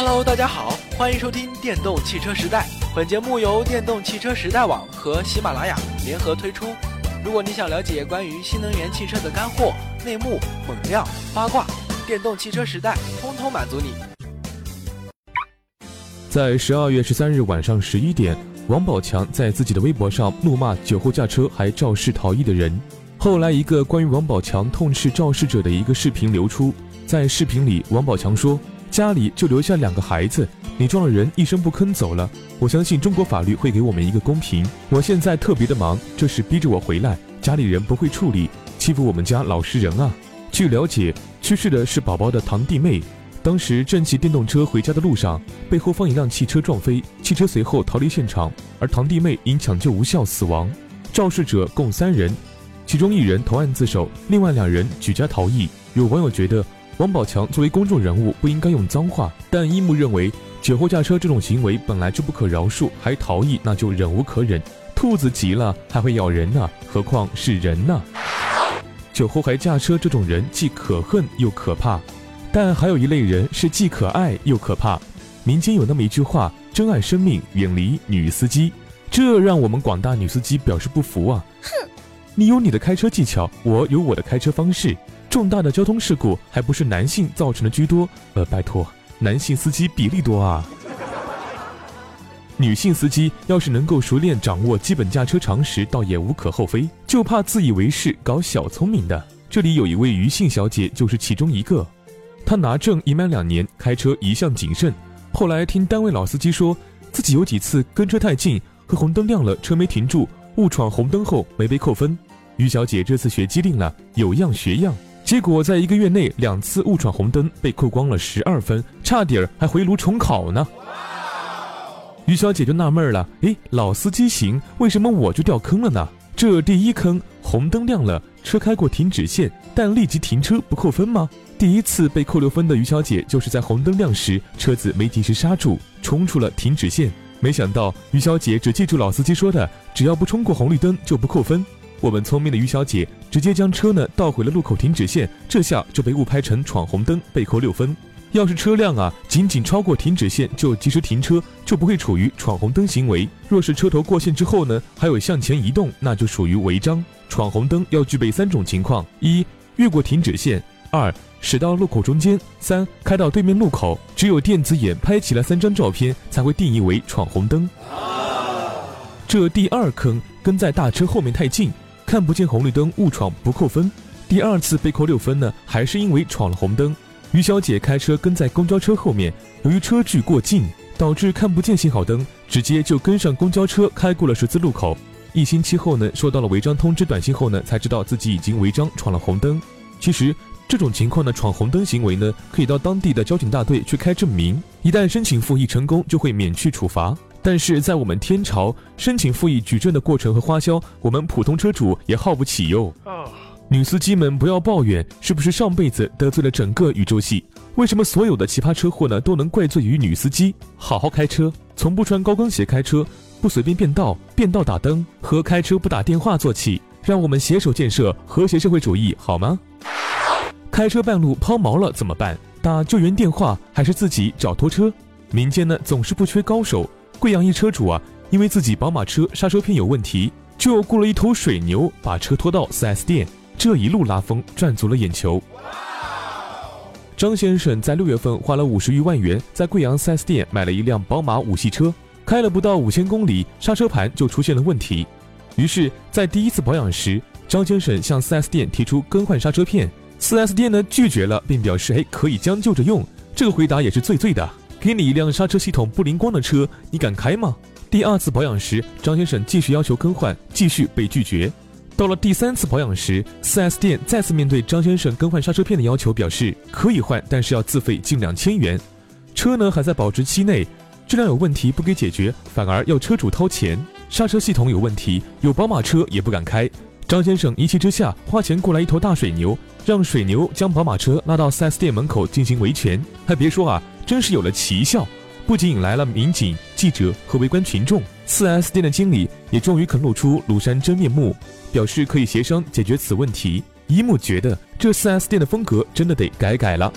Hello，大家好，欢迎收听电动汽车时代。本节目由电动汽车时代网和喜马拉雅联合推出。如果你想了解关于新能源汽车的干货、内幕、猛料、八卦，电动汽车时代通通满足你。在十二月十三日晚上十一点，王宝强在自己的微博上怒骂酒后驾车还肇事逃逸的人。后来，一个关于王宝强痛斥肇事者的一个视频流出，在视频里，王宝强说。家里就留下两个孩子，你撞了人，一声不吭走了。我相信中国法律会给我们一个公平。我现在特别的忙，这事逼着我回来，家里人不会处理，欺负我们家老实人啊。据了解，去世的是宝宝的堂弟妹，当时正骑电动车回家的路上，被后方一辆汽车撞飞，汽车随后逃离现场，而堂弟妹因抢救无效死亡。肇事者共三人，其中一人投案自首，另外两人举家逃逸。有网友觉得。王宝强作为公众人物不应该用脏话，但一木认为酒后驾车这种行为本来就不可饶恕，还逃逸那就忍无可忍。兔子急了还会咬人呢，何况是人呢？酒后还驾车这种人既可恨又可怕，但还有一类人是既可爱又可怕。民间有那么一句话：珍爱生命，远离女司机。这让我们广大女司机表示不服啊！哼，你有你的开车技巧，我有我的开车方式。重大的交通事故还不是男性造成的居多？呃，拜托，男性司机比例多啊。女性司机要是能够熟练掌握基本驾车常识，倒也无可厚非。就怕自以为是搞小聪明的。这里有一位于姓小姐就是其中一个。她拿证已满两年，开车一向谨慎。后来听单位老司机说，自己有几次跟车太近，和红灯亮了车没停住，误闯红灯后没被扣分。于小姐这次学机灵了，有样学样。结果在一个月内两次误闯红灯被扣光了十二分，差点儿还回炉重考呢。于小姐就纳闷了，诶，老司机行，为什么我就掉坑了呢？这第一坑，红灯亮了，车开过停止线，但立即停车不扣分吗？第一次被扣六分的于小姐就是在红灯亮时车子没及时刹住，冲出了停止线。没想到于小姐只记住老司机说的，只要不冲过红绿灯就不扣分。我们聪明的于小姐直接将车呢倒回了路口停止线，这下就被误拍成闯红灯，被扣六分。要是车辆啊仅仅超过停止线就及时停车，就不会处于闯红灯行为。若是车头过线之后呢还有向前移动，那就属于违章。闯红灯要具备三种情况：一、越过停止线；二、驶到路口中间；三、开到对面路口。只有电子眼拍起了三张照片，才会定义为闯红灯。这第二坑跟在大车后面太近。看不见红绿灯误闯不扣分，第二次被扣六分呢，还是因为闯了红灯。于小姐开车跟在公交车后面，由于车距过近，导致看不见信号灯，直接就跟上公交车开过了十字路口。一星期后呢，收到了违章通知短信后呢，才知道自己已经违章闯了红灯。其实这种情况的闯红灯行为呢，可以到当地的交警大队去开证明，一旦申请复议成功，就会免去处罚。但是在我们天朝，申请复议举证的过程和花销，我们普通车主也耗不起哟。女司机们不要抱怨，是不是上辈子得罪了整个宇宙系？为什么所有的奇葩车祸呢，都能怪罪于女司机？好好开车，从不穿高跟鞋开车，不随便变道，变道打灯，和开车不打电话做起，让我们携手建设和谐社会主义，好吗？开车半路抛锚了怎么办？打救援电话还是自己找拖车？民间呢总是不缺高手。贵阳一车主啊，因为自己宝马车刹车片有问题，就雇了一头水牛把车拖到 4S 店，这一路拉风赚足了眼球。张先生在六月份花了五十余万元，在贵阳 4S 店买了一辆宝马五系车，开了不到五千公里，刹车盘就出现了问题。于是，在第一次保养时，张先生向 4S 店提出更换刹车片，4S 店呢拒绝了，并表示哎可以将就着用。这个回答也是最最的。给你一辆刹车系统不灵光的车，你敢开吗？第二次保养时，张先生继续要求更换，继续被拒绝。到了第三次保养时，4S 店再次面对张先生更换刹车片的要求，表示可以换，但是要自费近两千元。车呢还在保值期内，质量有问题不给解决，反而要车主掏钱。刹车系统有问题，有宝马车也不敢开。张先生一气之下，花钱雇来一头大水牛，让水牛将宝马车拉到 4S 店门口进行维权。还别说啊。真是有了奇效，不仅引来了民警、记者和围观群众，4S 店的经理也终于肯露出庐山真面目，表示可以协商解决此问题。一木觉得这 4S 店的风格真的得改改了。